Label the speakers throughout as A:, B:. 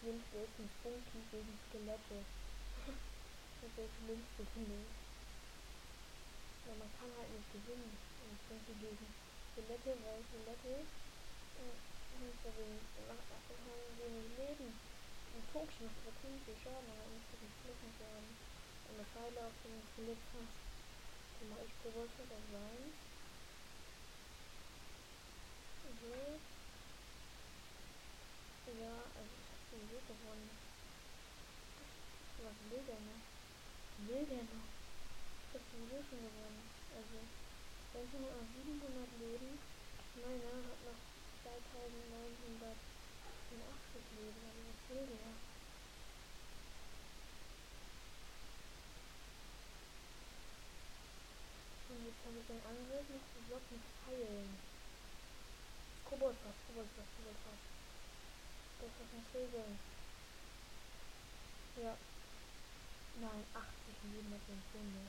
A: Ist ein Funky gegen Skelette. das ist das Schlimmste, finde ich. Weil man kann halt nicht gewinnen. Ein Funky gegen Skelette, weil Skelette haben wenig Leben. Ein aber ziemlich viel Schaden, aber muss wirklich schlimm werden. Wenn du Pfeile auf dem Skelett hast, dann mache ich mit auf sein. So. Ja, also hab sowieso gewonnen. Was will der noch? Will der noch? Ich hab sowieso schon gewonnen. Also, Benjamin hat noch 700 Leben. Meiner hat noch 2980 Leben. Also, was will der? Und jetzt habe ich den Angriff noch geblockt mit Pfeilen. Koboldfass, Koboldfass, Koboldfass. Das ist ein Regeln. Ja. Nein, 80 Leben mit dem Hunde.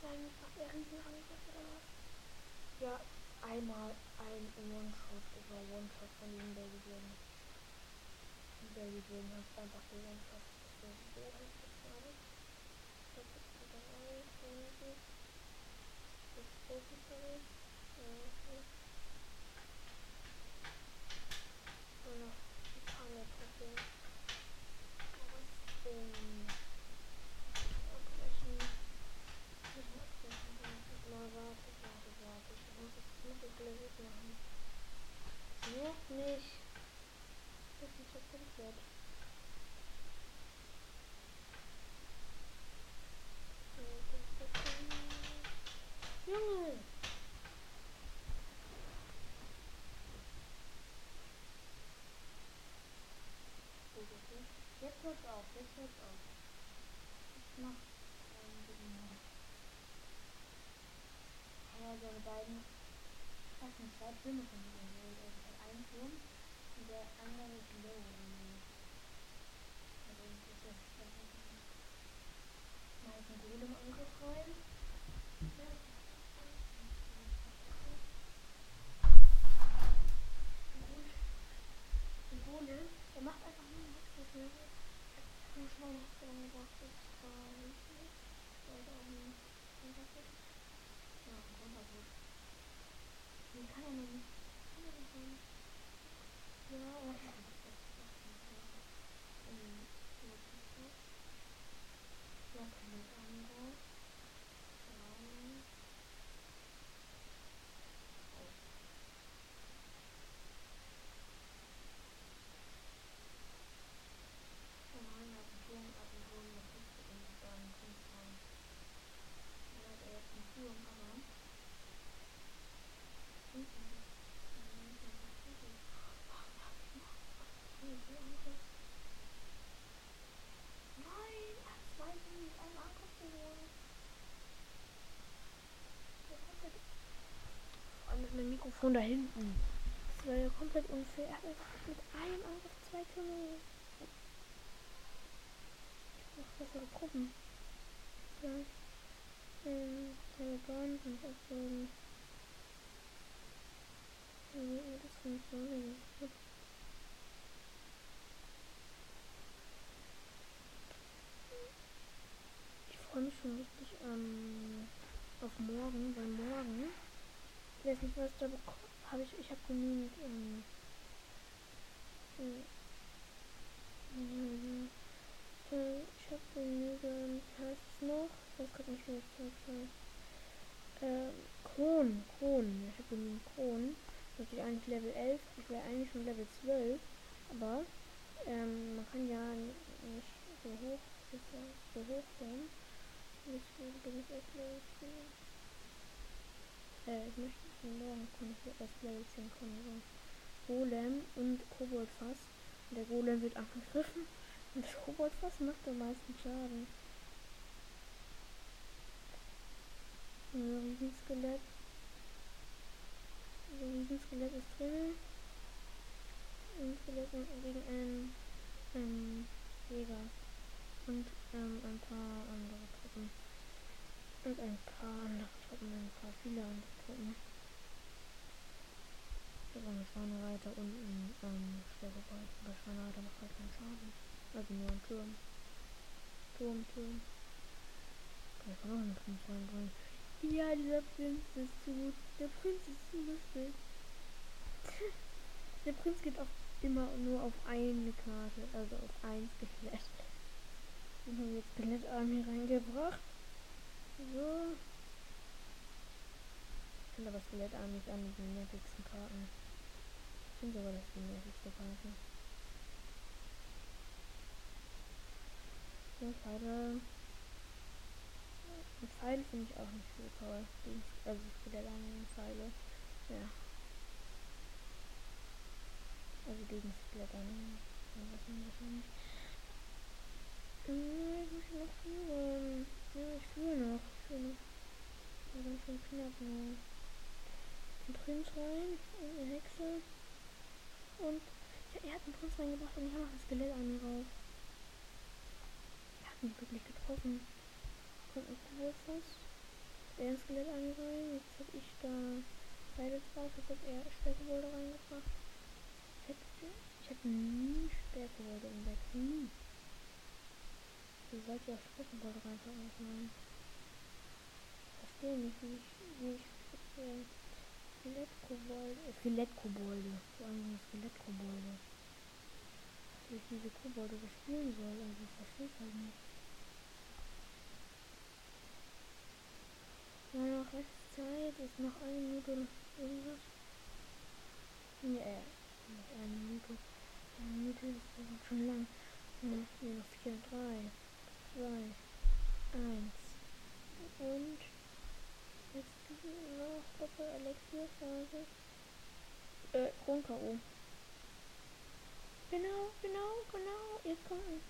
A: Nein, macht er Riesenangriff oder was? Ja, einmal ein One-Shot über One-Shot von dem Baby Jane. Baby Jane hat einfach den One-Shot. So das. Das ist wieder alles, irgendwie. Das ist noch die Kanne Trophäe. Ausbringen. Abbrechen. Nicht mehr abbrechen. Mal warte, warte, warte. Ich muss es muss ich gleich machen. Nervt mich. Das ist nicht so komplett. Junge! Jetzt hört's auf, jetzt hört's auf. Ich mach einen guten Morgen. Ja, seine beiden ersten zwei Türme von mir geholt. Also der einen Turm und der andere ist low. Also das ist jetzt das Mal ist ein Golem-Angriff rein. Ja. Ein Golem, der macht einfach nur einen Hexen. Nur schnell eine Hexe angebracht. Das war nicht gut. Sollte auch ein Konterfit. Ja, ein Konterfit. Den kann er noch nicht. Kann er nicht sein. Ja, aber ich habe das ähm, was ist das? Ja, Kalender. Braun. Mikrofon da hinten. Das war ja komplett unfair. Er hat mit einem Angriff zwei Türme. Ich brauche bessere Truppen. Ja. Ähm, Taliban und abholen. Ja, das funktioniert gut. Ich freue mich schon richtig ähm, auf morgen, weil morgen, ich weiß nicht, was da habe ich, ich habe genügend, ähm, äh, ich habe genügend, heißt es noch, ich weiß gerade nicht, wie das heißt, äh, Kron, Kron, ich habe genügend Kron, das ist eigentlich Level 11, ich wäre eigentlich schon Level 12, aber, ähm, man kann ja nicht so hoch, so hoch gehen. Deswegen bin ich Level 10. Äh, ich möchte morgen kann ich erst Level 10 kommen. Golem und Koboldfass. Der Golem wird angegriffen und das Koboldfass macht am meisten Schaden. Ein Riesenskelett. Ein Riesenskelett ist drin. Ein Skelett gegen einen, einen Jäger. Und ähm, ein paar andere Truppen. Und ein paar andere Truppen, ein paar viele andere Truppen. Eine Schweinereiter und ein ähm, Stärkeball. Aber Schweinereiter macht halt keinen Schaden. Also nur ein Turm. Turm, Turm. Kann ich auch noch einen Prinz reinbringen. Ja, dieser Prinz ist zu gut. Der Prinz ist zu lustig. Der Prinz geht auch immer nur auf eine Karte, also auf ein Skelett. Den haben wir jetzt Skelettarm hier reingebracht. So. Ich finde aber Skelettarm nicht an den nervigsten Karten. Ich finde sogar, das ist die nervigste Karte. So, Pfeile. Und Pfeile finde ich auch nicht so toll. Also Skelettarm und Pfeile. Ja. Also gegen Skelettarm. Ja, was wahrscheinlich. Äh, ich muss noch führen. Ja, ich fühle noch. Ich fühle noch. Ja, ganz schön knapp nur. Ein Prinz rein eine Hexe. Und ja, er hat einen Prinz reingebracht und ich habe noch ein Skelett an mir rauf. Er hat mich wirklich getroffen. Kommt ein Kugelfuß. Er ein Skelett an mir rein. Jetzt habe ich da beide drauf. Jetzt hat er Stärkewolde reingebracht. Ich hätte, ich nie Stärkewolde im Deck. Nie. Ihr sollt ja Streckenball reinpacken können. Verstehe nicht, wie ich, wie ich Skelettkobolde, Skelettkobolde, vor allem Skelettkobolde. Wie ich diese Kobolde bespielen soll, also ich verstehe es halt nicht. Ja, noch Restzeit ist noch eine Minute irgendwas. Ja, äh, noch eine Minute. Eine Minute ist schon lang. Ja, hier noch 4, 3. 2, 1. Und jetzt noch Doppel-Elixierphase. Äh, Grund-K.O. Genau, genau, genau. Jetzt kommt ein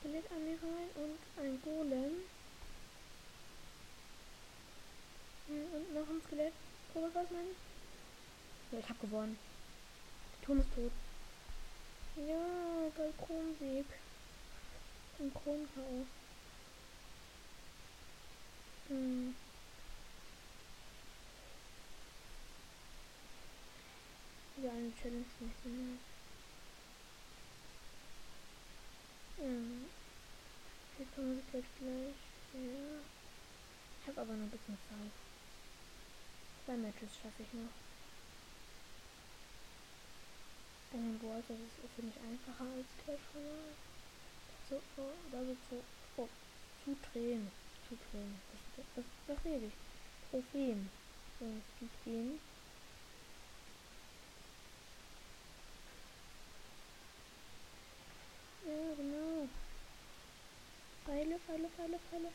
A: Skelett an mir rein und ein Golem. Und noch ein Skelett. Oder was meine ich? Ja, ich hab gewonnen. Der Turm ist tot. Ja, bei Kronsieg synchron K.O. Hm. Ja, eine Challenge nicht mehr. Hm. Hier kommen jetzt gleich. Ja. Ich habe aber noch ein bisschen Zeit. Zwei Matches schaffe ich noch. Ein Board, das ist, finde ich, einfacher als Clash Royale so, oh, da wird so, oh, zudrehen, zudrehen, das, das, das rede ich, Trophäen, so, zudrehen, genau. Pfeile, Pfeile, Pfeile, Pfeile.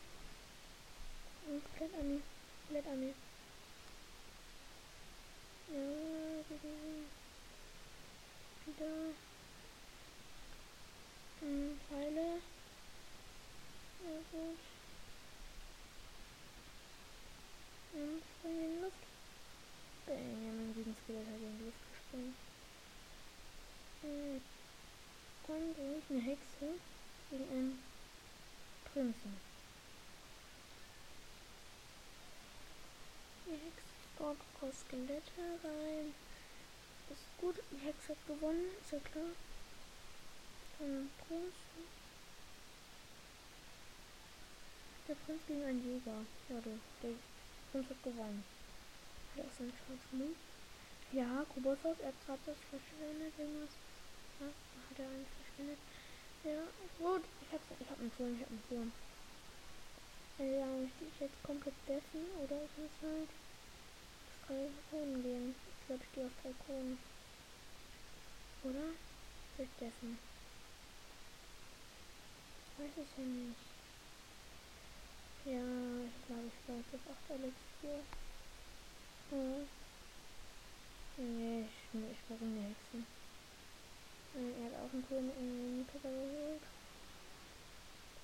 A: Und komplett an mir. Komplett an mir. Ja, wieder. Wieder. Hm, Pfeile. Ja, gut. Und spring in die Luft. Bam,
B: gegen Skelett hat in
A: die Luft gesprungen. Hm dann durch eine Hexe gegen einen Prinzen. Die Hexe baut kurz Skelette rein. Ist gut, die Hexe hat gewonnen, ist ja klar. Dann Prinzen. Der Prinz gegen einen Jäger. Ja, du, der Prinz hat gewonnen. Hat er auch seinen Schwarzen Ja, Kubosov, er hat gerade das verschwendet, irgendwas. Hat er eigentlich verschwendet. Ja, gut, ich hab, ich hab einen Turm, ich hab einen Turm. Ja, möchte ich jetzt komplett dessen oder ist es halt drei Kronen gehen? Ich glaube, ich gehe auf drei Kronen. Oder? Ich dessen? Ich weiß es ja nicht. Ja, ich glaube, ich bleibe auf 8 Elixier. Ja. Nee, ich, ich brauche eine Hexe. Er hat auch einen in den Mini-Pepper geholt.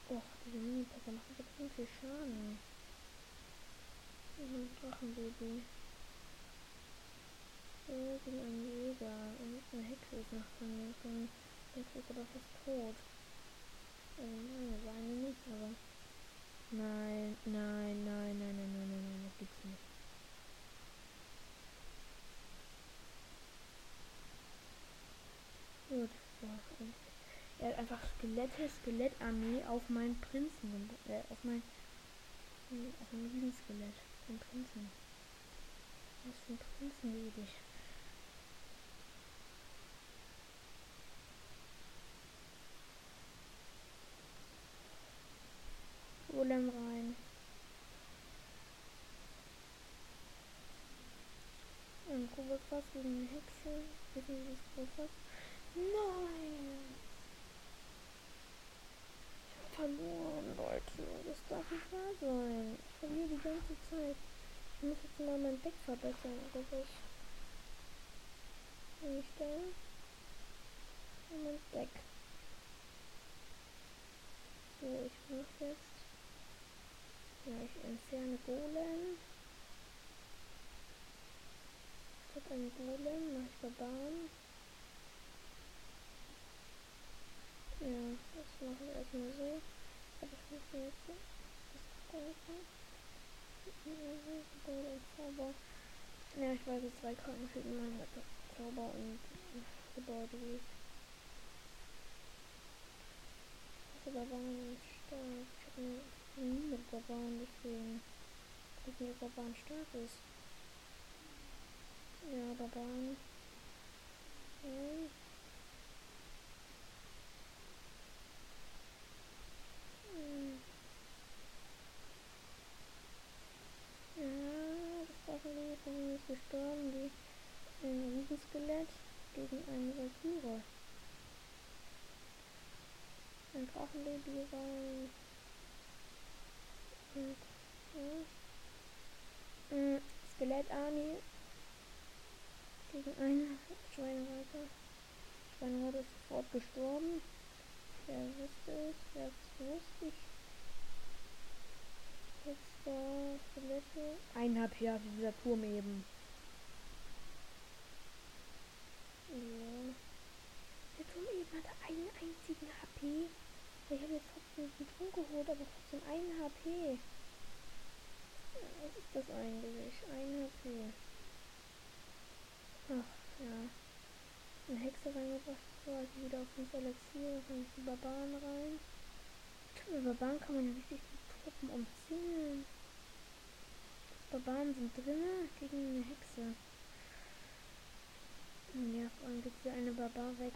A: Och, diese Mini-Pepper machen extrem viel Schaden. Ein Drachenbaby. So, gegen einen Jäger. Und eine Hexe ist noch mir. Von Hexe ist aber fast tot. Also nein, war eine nicht, aber. Nein, nein, nein, nein, nein, das gibt's nicht. Gut, so. Er hat einfach Skelette, Skelettarmee auf meinen Prinzen, äh, auf mein, auf mein Riesenskelett, den Prinzen. Was für ein Prinzen liebe ich. Golem rein. Und Kubelfass gegen eine Hexe. Wissen Sie, Kubelfass? Nein! Ich hab verloren, Leute. Das darf nicht wahr sein. Ich verliere die ganze Zeit. Ich muss jetzt mal mein Deck verbessern? Bin ich da? Mein Deck. So, ich mach jetzt. Ja, ich entferne Golem. Statt einen Golem mache ich Barbaren. Ja, das mache ich erstmal so. Aber ich muss jetzt das Golem. Zauber. Ja, ich weiß jetzt zwei Karten für meine Zauber und Gebäude. Das Barbaren stark. Ich habe nie mit Barbaren, deswegen gucken, ob Barbaren stark ist. Ja, Barbaren. Ja. Hm. Ja, das Waffenleben von ihm ist gestorben, wie ein Riesenskelett gegen einen Valkyrie. Ein Drachenbaby rein. Und, ja. Mhm. Skelettarmee gegen einen Schweinereiter. Schweinereiter ist sofort gestorben. Wer wusste es? Wer wusste ich? Jetzt. Ein HP hatte dieser Turm eben. Ja. Der Turm eben hatte einen einzigen HP. Ich habe jetzt trotzdem den Turm geholt, aber trotzdem einen HP. Was ist das eigentlich? Ein HP. Ach, ja. Eine Hexe reingebracht, so also wieder auf 5 Elixier, dann die Barbaren rein. Mit Barbaren kann man ja richtig die Truppen umzingeln. Barbaren sind drinnen gegen eine Hexe. Ja, vor allem geht hier eine Barbar weg.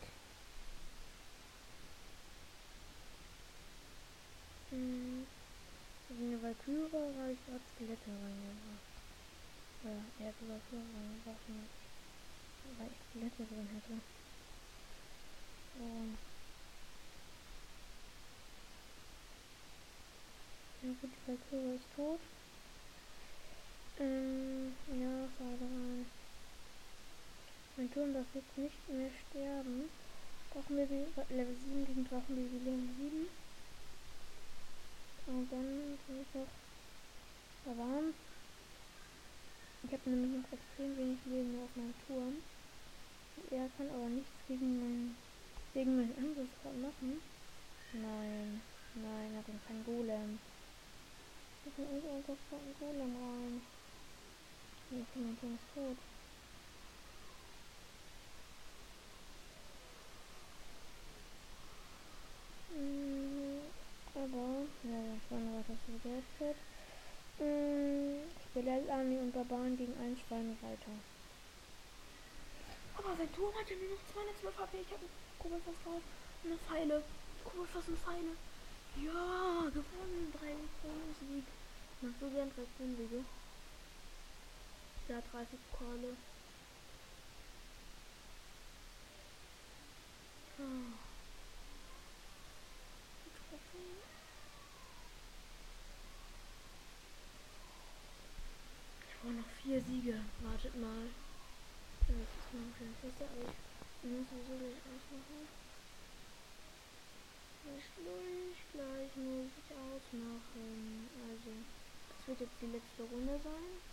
A: Hm. Also eine Valkyrie habe ich gerade Skelette reingebracht. Ja, er hat Valkyrie reingebracht, weil ich Skelette drin hätte. So. Ja gut, die Valkyrie ist tot. Ähm, ja, schade rein. Mein Turm darf jetzt nicht mehr sterben. Drachenbaby Level 7 gegen Drachenbaby Level 7. Und dann kann ich noch verwarnen. Ich habe nämlich noch extrem wenig Leben auf meinem Turm. Er kann aber nichts gegen meinen gegen meinen Angriff machen. Nein. Nein, er bringt keinen Golem. Ich nicht einfach keinen Golem rein. Clementine ist tot. Mhm, aber, ja, ich war noch weiter so Deadpit. Mhm, Skelettarmee und Barbaren gegen einen Schweinereiter.
B: Aber sein Turm hat ja nur noch 212 HP. Ich habe einen Koboldfass drauf eine Pfeile. Koboldfass und Pfeile. Ja, gewonnen. Drei Sieg. Machst du gern drei Siege? Ja, 30 Pokale. Ah. Ich brauche noch vier Siege. Wartet mal.
A: Ja, das ist mein schönes Feste, aber ich muss sowieso gleich ausmachen. Zwischendurch gleich muss ich ausmachen. Also, das wird jetzt die letzte Runde sein.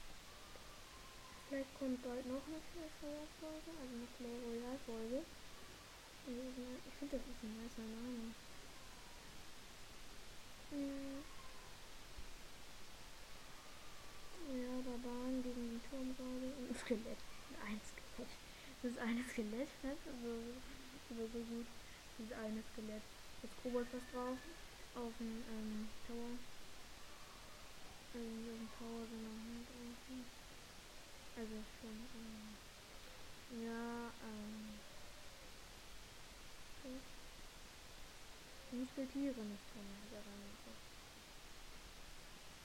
A: Kommt bald noch eine Clash Royale Folge, also eine Clash Royale Folge. Ich finde, das ist ein nicer Name. Ja, Barbaren gegen den Turm gerade und ein Skelett. Ein Skelett. Das ist eine Skelett, ne? Also, so gut. Dieses eine Skelett. Das Kobold was drauf. Auf dem ähm, Tower. Also auf dem Tower draußen. Also schon, ähm, ja, ähm, okay. Musketiere nicht drin, der rein einfach.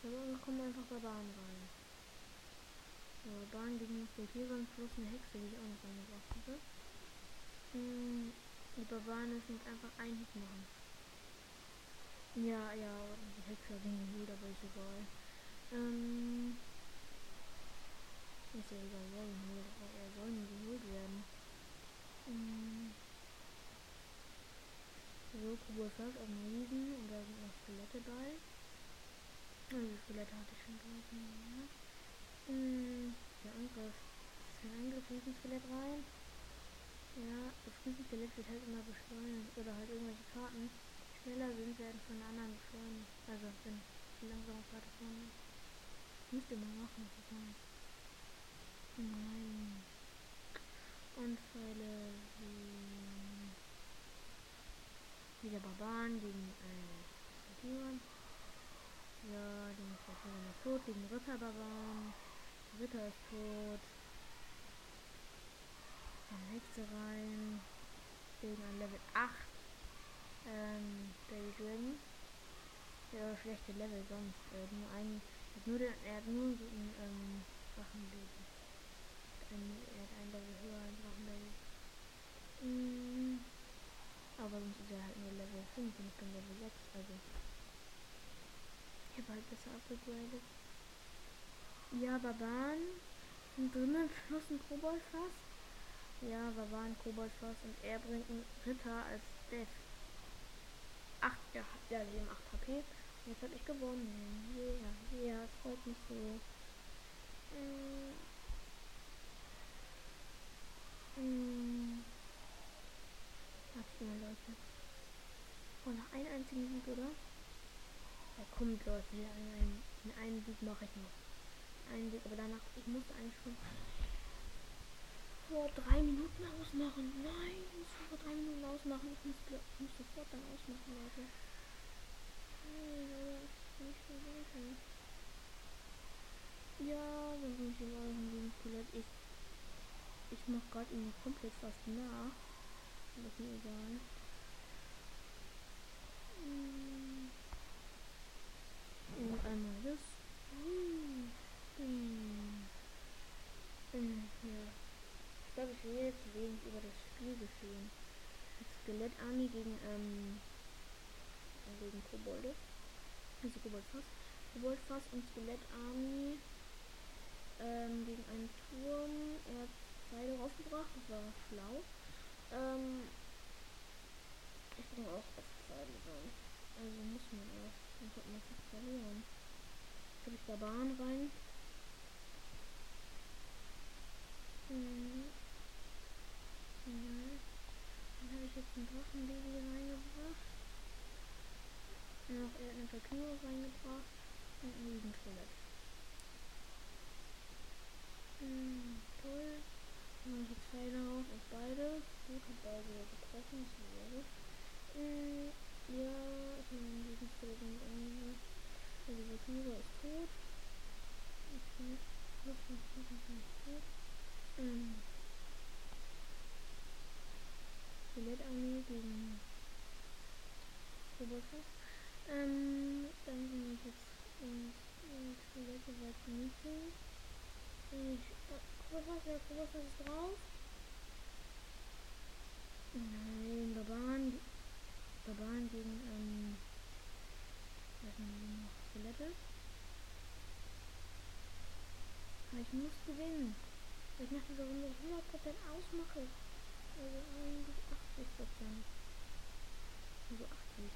A: Aber kommen einfach Barbaren rein. Ja, Barbaren gegen Musketiere und plus eine Hexe, die ich auch noch reingebracht hatte. Hm, die Barbaren müssen jetzt einfach ein Hit machen. Ja, ja, die Hexe den geholt, aber ist egal. Ähm, ist ja egal, wer ihn holt, aber er soll nie geholt werden. Mhm. So, Kobolflash auf dem Riesen und da sind noch Skelette bei. Also Skelette hatte ich schon draußen. Ja. Mhm. Der Angriff. Der Angriff Riesenskelett rein. Ja, das Riesenskelett wird halt immer beschleunigt. Oder halt irgendwelche Karten schneller sind, werden von anderen beschleunigt. Also wenn die langsame Karte vorne. Müsste man machen, das ist nice. Nein. Unfälle wie wieder Barbaren gegen äh, Tieren. Ja, die ist schon tot gegen Ritterbarbaren. Ritter ist tot. Eine Hexe rein. Gegen ein Level 8. Ähm, Baby Dragon. Ja, schlechte Level sonst. Äh, nur ein. Nur den, er hat nur so ein ähm, Drachenbaby ein, er hat ein Level höher als Drachenbaby. Mm, aber sonst ist er halt nur Level 5 und ich bin Level 6, also. Ich habe halt besser abgegradet. Ja, Barbaren sind drinnen plus ein Koboldfass. Ja, Barbaren, Koboldfass und er bringt einen Ritter als Death. 8, ja, ja, sie haben 8 HP. Jetzt habe ich gewonnen. Ja, yeah, ja, yeah, freut mich so. Mm. Hm. Mal, Leute. Oh, noch einen einzigen Sieg, oder? Ja, kommt, Leute. Einen, einen, einen Sieg mache ich noch. Einen Sieg, aber danach, ich musste eigentlich schon vor drei Minuten ausmachen. Nein, ich muss vor drei Minuten ausmachen. Ich muss, ich muss sofort dann ausmachen, Leute. Ja, dann bin ich überall gegen Skelett. Ich ich mach gerade ihn komplett fast nach. Aber ist mir egal. Hm. Und einmal das. Ja. Ich glaube, ich will jetzt wenig über das Spiel geschehen. Skelett-Army gegen, ähm, gegen Kobolde. Also Koboldfass. Koboldfass und Skelett-Army ähm, gegen einen Turm. Er hat Pfeile rausgebracht, das war schlau. Ähm, ich bin auch fast verloren. Also muss man auch. Dann kommt man fast verloren. Jetzt hab ich da Bahn rein. Mhm. Ja. Dann habe ich jetzt ein Drachenbaby reingebracht. Und noch eine Verkühlung reingebracht. Und ein Jugendtoilett. Hm, toll.
B: Pfeile raus auf beide. Gut, hat beide getroffen, das ist sehr gut. Mm, ja, ich habe diesen mit angehört. Also Valkyrie ist tot. Okay, gut, gut, gut, gut, gut. Ähm. Skelettarmee gegen Roboter. Ähm, dann bin ich jetzt in, Skelette weit Meeting. Ich, was, der Roboter ist drauf. Nein, Barbaren, Barbaren gegen, ähm, was sind die noch? Skelette. Aber ich muss gewinnen. Ich nach dieser Runde 100% ausmache. Also eigentlich 80%. Also 80.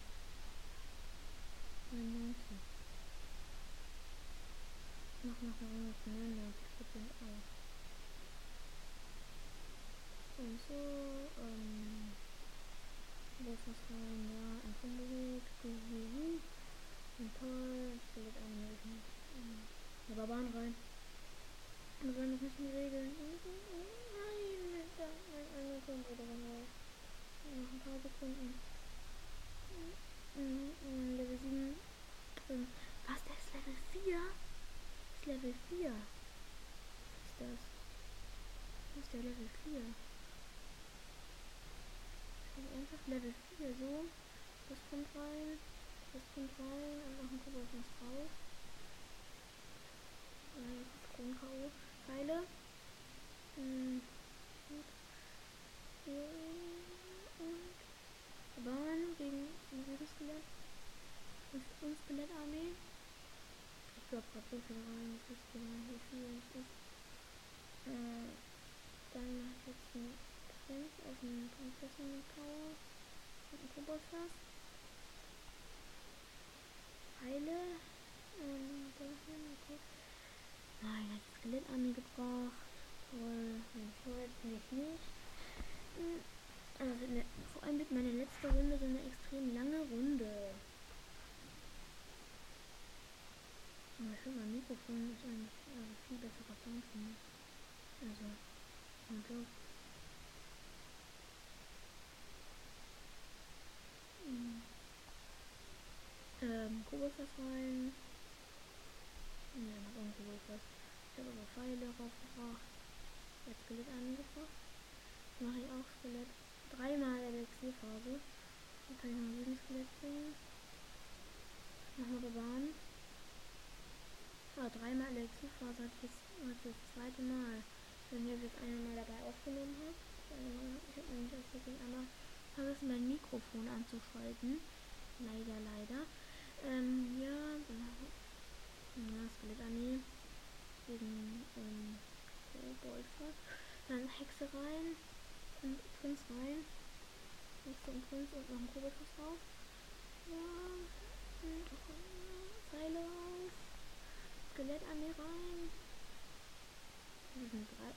B: 99. Ich mach nach einer Runde 99% aus. Und so, ähm, wo ist das rein? Ja, ein Fundelhut, Juhu, und toll, das wird einen ähm, der Barbaren rein. Und wenn das nicht die Regeln. Nein, mein einer kommt wieder raus. Noch ein paar Sekunden. Level 7. Was, der ist Level 4? Das ist Level 4. Was ist das? Was ist der Level 4? Also einfach Level 4, so. Das kommt rein. Das kommt rein und noch ein Kobold muss raus. Äh. Pfeile. Hm. Und Bahn gegen ein Skelett. Und, und Skelettarmee. Ich glaube gerade so viel rein. Das ist genau wie viel. Äh, dann mache ich jetzt einen Prinz auf den Prinzessin Tower. Und ein Koboldfass. Pfeile. Und dann gut. Nein, hat das Skelett an mir gebracht. Toll. Toll, finde ich nicht. Also ne, vor allem wird meine letzte Runde so eine extrem lange Runde. Aber ich finde mein Mikrofon ist eigentlich also viel für mich. Also, mein Ähm, Koboldfass rein. Ne, noch ein Koboldfass. Ich habe aber Pfeile raufgebracht. Jetzt Skelett angebracht. Mache ich auch Skelett. Dreimal Elixierphase. Dann kann ich noch sieben Skelett bringen. Wir Barbaren. Ah, dreimal Elixierphase hatte ich jetzt das zweite Mal. Wenn ich das eine Mal dabei aufgenommen habe. Ich habe nämlich aus Versehen einmal vergessen, mein Mikrofon anzuschalten. Leider, leider. Ähm, ja, dann ich ja, Skelettarmee gegen ähm, Koboldfass. Dann Hexe rein und Prinz rein. Hexe und Prinz und noch ein Koboldfass drauf. Ja, Pfeile raus. Skelettarmee rein. Das sind drei.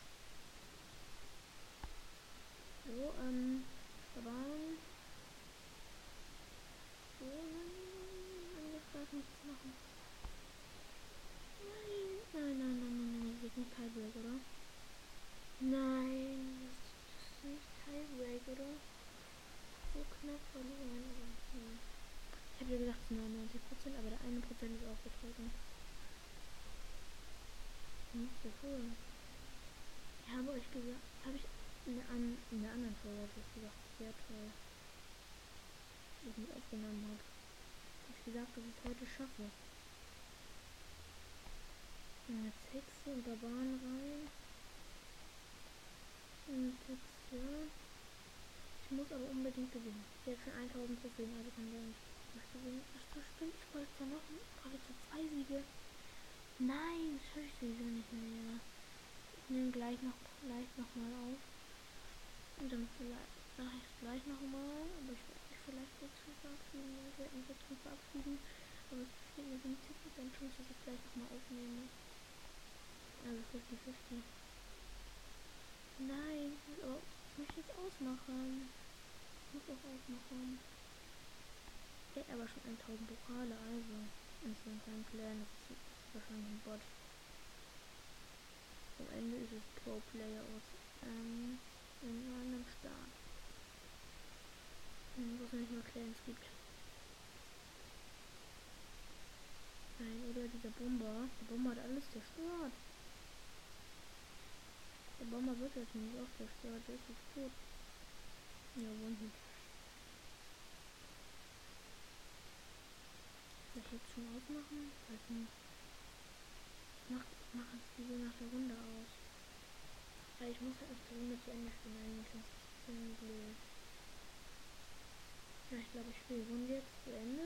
B: So, ähm, Barbaren. So, nein, angefragt nichts machen. Nein, nein, nein, nein, nein, nein, das ist nicht Tiebreak, oder? Nein, das ist nicht Tiebreak, oder? So knapp verloren, ja. Ich habe ja gesagt, es sind 99%, aber der eine Prozent ist auch betroffen. Hm, sehr cool. Ich habe euch gesagt, habe ich in der, an, in der anderen Folge habe ich gesagt, sehr toll. Die ich nicht aufgenommen habe. Habe ich gesagt, dass ich es heute schaffe. Und jetzt Hexe und Barbaren rein. Und jetzt, ja. Ich muss aber unbedingt gewinnen. Ich habe schon 1000 Trophäen, also kann der nicht gewinnen. Ach, das stimmt, ich wollte ja noch geradezu zwei Siege. Nein, das schaffe ich sowieso nicht mehr. Ich nehme gleich noch, gleich noch mal auf. Und dann vielleicht mache ich es gleich noch mal. Aber ich werde mich vielleicht kurz verabschieden. Ich werde mich jetzt nicht verabschieden. Aber es besteht eine 50% Chance, dass ich gleich noch mal aufnehme. Also 50-50. Nein, oh, ich möchte jetzt ausmachen. Ich muss auch ausmachen. Er hat aber schon 1000 Pokale, also. Und so ein kleinen Clan, das ist, das ist wahrscheinlich ein Bot. Am Ende ist es Pro Player aus. Ähm, in London Star. Hm, wo es nicht mehr Clans gibt. Nein, oder dieser Bomber. Der Bomber hat alles zerstört. Der Bomber wird jetzt nicht auch zerstört. Der ist jetzt tot. Ja, wunden. Soll ich jetzt schon ausmachen? Weiß nicht. Mach, mach es diese nach der Runde aus. Weil ich muss halt noch die Runde zu Ende eigentlich, ist es ziemlich blöd. Ja, ich glaube, ich spiele die Runde jetzt zu Ende.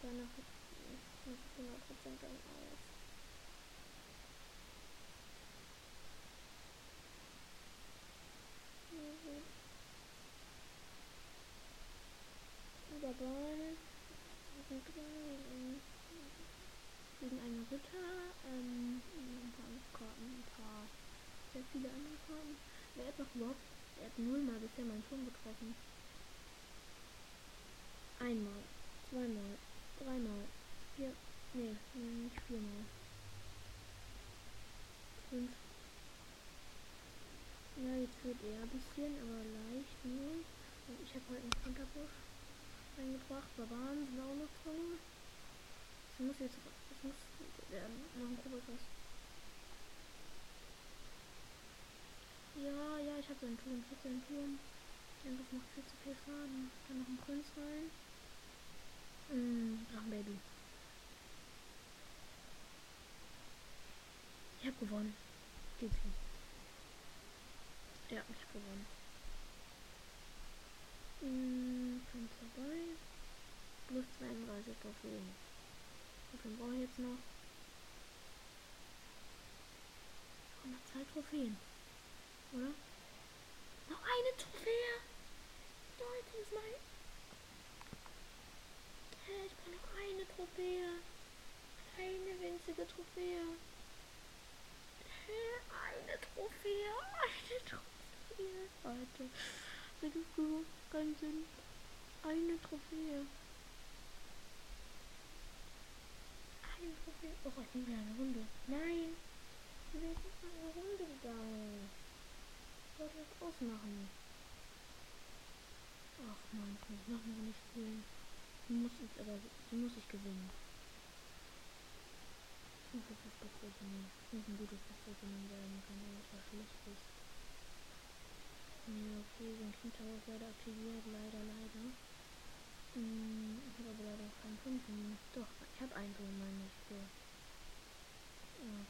B: Danach mache ich 100% dann aus. Dabei gegen einen Ritter, ähm, ein paar Karten, ein paar, sehr viele andere Karten. Wer hat noch überhaupt, er hat nullmal bisher meinen Turm getroffen. Einmal, zweimal, dreimal, vier, nee, nicht viermal. Fünf. Ja, jetzt wird er ein bisschen, aber leicht nur. Und ich habe halt einen Konterbusch eingebracht. Barbaren sind auch noch drin. Es muss jetzt, es muss werden. Noch ein Koboldas. Ja, ja, ich habe seinen Turm. Ich habe seinen Turm. Irgendwas macht viel zu viel Schaden. Dann noch ein Prinz rein. Mm, ach, Baby. Ich habe gewonnen. Geht's nicht. Ja, ich habe gewonnen. Hm, kommt vorbei. Plus 32 Trophäen. Wie viel brauche ich jetzt noch? Ich brauche noch zwei Trophäen. Oder? Noch eine Trophäe! Leute, das mal. Hä, ich brauche noch eine Trophäe. Eine winzige Trophäe. Hä, eine Trophäe. Eine Trophäe. Leute. Das ist überhaupt keinen Sinn. Eine Trophäe. Eine Trophäe. Oh, ich bin eine Runde. Nein. Ich bin eine Runde gegangen. Wollte das ausmachen. Ach man, ich muss noch Runde spielen. Die muss ich aber, die muss ich gewinnen. Ich muss jetzt das Beste gewinnen. Ich muss ein gutes Beste gewinnen werden. Ja nicht was Schlechtes. Ja, okay, so ein King Tower ist leider aktiviert, leider, leider. Hm, ich habe aber leider keinen Prinzen. Doch, ich habe einen drin, meine ich. Ja,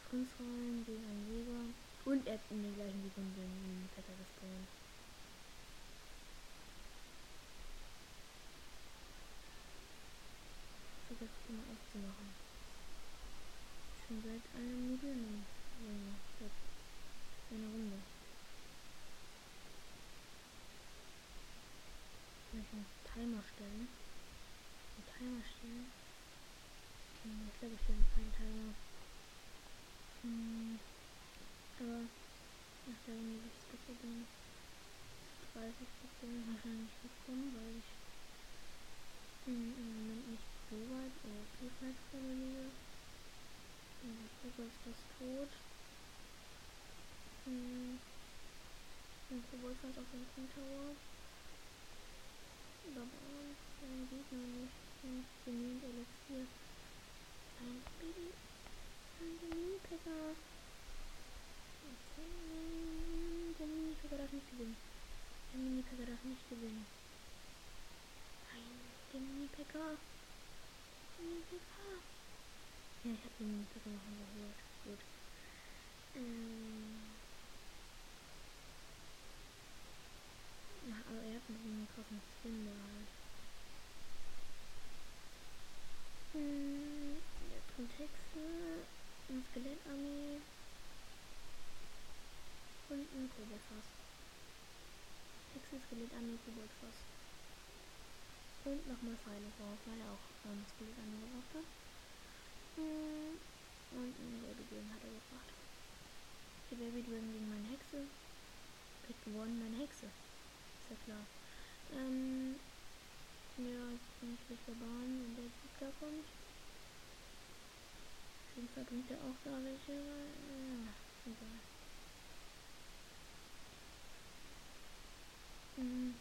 B: Prinz rein gegen einen Jäger. Und er hat in der gleichen Sekunde einen Vetter gespawnt. Vergesst immer aufzumachen. Schon seit einer Minute, ne, seit einer Runde. Kann ich einen Timer stellen? Einen Timer stellen? Ich glaube, ich stelle keinen Timer. Hm, aber nach der Runde will ich es dann 30 Prozent wahrscheinlich bekommen, weil ich im Moment nicht so weit oder vorne liege. Der Kugel ist fast tot. Hm, ein Kobold fast auf den King Tower aber dann sieht man nicht, genügend Elixier. Ein Baby, ein Mini-Picker. Der Mini-Picker darf nicht gewinnen. Der Mini-Picker darf nicht gewinnen. Nein, der Mini-Picker. Mini-Picker. Ja, ich habe den Mini-Picker noch überholt. Gut. Ähm. Ja, aber er hat einen krassen Skin da halt. Hm, eine Skelettarmee und ein Koboldfass. Hexe, Skelettarmee, Koboldfass. Und nochmal Pfeile drauf, weil er auch ähm, Skelettarmee gebracht hat. Hm, und ein Baby hat er gebracht. Die Baby gegen meine Hexe. Kriegt gewonnen, meine Hexe ist ja klar. Ähm, ja, jetzt bin ich durch der Bahn, wenn der Zug kommt. Auf jeden Fall bringt er auch da welche. Ja, egal. Mm.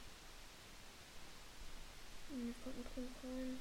B: And I've gotten close on.